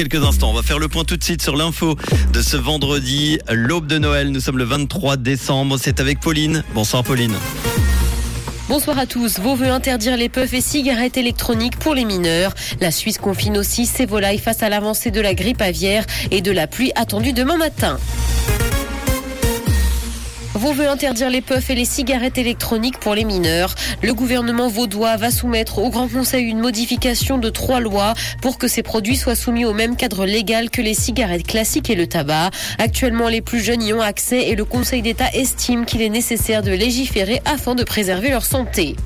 Quelques instants, on va faire le point tout de suite sur l'info de ce vendredi, l'aube de Noël. Nous sommes le 23 décembre. C'est avec Pauline. Bonsoir Pauline. Bonsoir à tous. Veut interdire les puffs et cigarettes électroniques pour les mineurs. La Suisse confine aussi ses volailles face à l'avancée de la grippe aviaire et de la pluie attendue demain matin. Vaud veut interdire les puffs et les cigarettes électroniques pour les mineurs. Le gouvernement vaudois va soumettre au Grand Conseil une modification de trois lois pour que ces produits soient soumis au même cadre légal que les cigarettes classiques et le tabac. Actuellement, les plus jeunes y ont accès et le Conseil d'État estime qu'il est nécessaire de légiférer afin de préserver leur santé.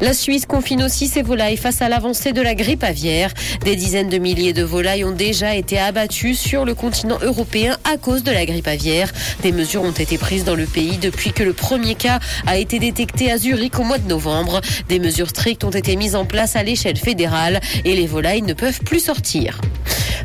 La Suisse confine aussi ses volailles face à l'avancée de la grippe aviaire. Des dizaines de milliers de volailles ont déjà été abattues sur le continent européen à cause de la grippe aviaire. Des mesures ont été prises dans le pays depuis que le premier cas a été détecté à Zurich au mois de novembre. Des mesures strictes ont été mises en place à l'échelle fédérale et les volailles ne peuvent plus sortir.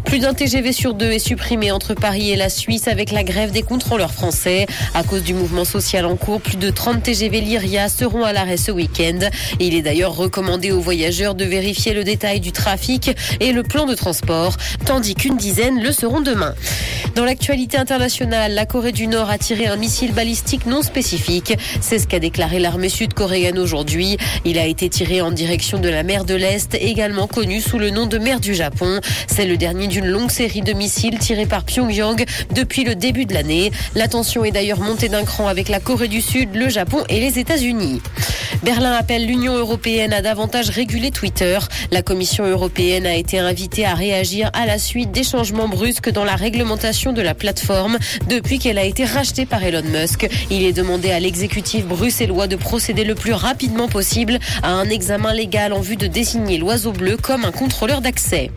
Plus d'un TGV sur deux est supprimé entre Paris et la Suisse avec la grève des contrôleurs français. À cause du mouvement social en cours, plus de 30 TGV Lyria seront à l'arrêt ce week-end. Il est d'ailleurs recommandé aux voyageurs de vérifier le détail du trafic et le plan de transport, tandis qu'une dizaine le seront demain. Dans l'actualité internationale, la Corée du Nord a tiré un missile balistique non spécifique. C'est ce qu'a déclaré l'armée sud-coréenne aujourd'hui. Il a été tiré en direction de la mer de l'Est, également connue sous le nom de mer du Japon. C'est le dernier d'une longue série de missiles tirés par Pyongyang depuis le début de l'année. La tension est d'ailleurs montée d'un cran avec la Corée du Sud, le Japon et les États-Unis. Berlin appelle l'Union européenne à davantage réguler Twitter. La Commission européenne a été invitée à réagir à la suite des changements brusques dans la réglementation de la plateforme depuis qu'elle a été rachetée par Elon Musk. Il est demandé à l'exécutif bruxellois de procéder le plus rapidement possible à un examen légal en vue de désigner l'oiseau bleu comme un contrôleur d'accès.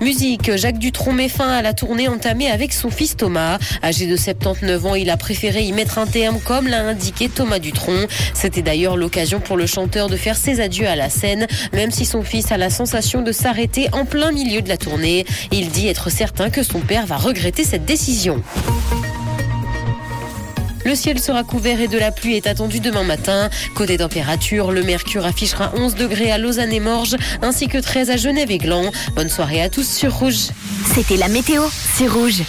Musique, Jacques Dutronc met fin à la tournée entamée avec son fils Thomas. Âgé de 79 ans, il a préféré y mettre un terme comme l'a indiqué Thomas Dutronc. C'était d'ailleurs pour le chanteur de faire ses adieux à la scène, même si son fils a la sensation de s'arrêter en plein milieu de la tournée. Il dit être certain que son père va regretter cette décision. Le ciel sera couvert et de la pluie est attendue demain matin. Côté température, le mercure affichera 11 degrés à Lausanne et Morges, ainsi que 13 à Genève et Gland. Bonne soirée à tous sur Rouge. C'était la météo, c'est Rouge.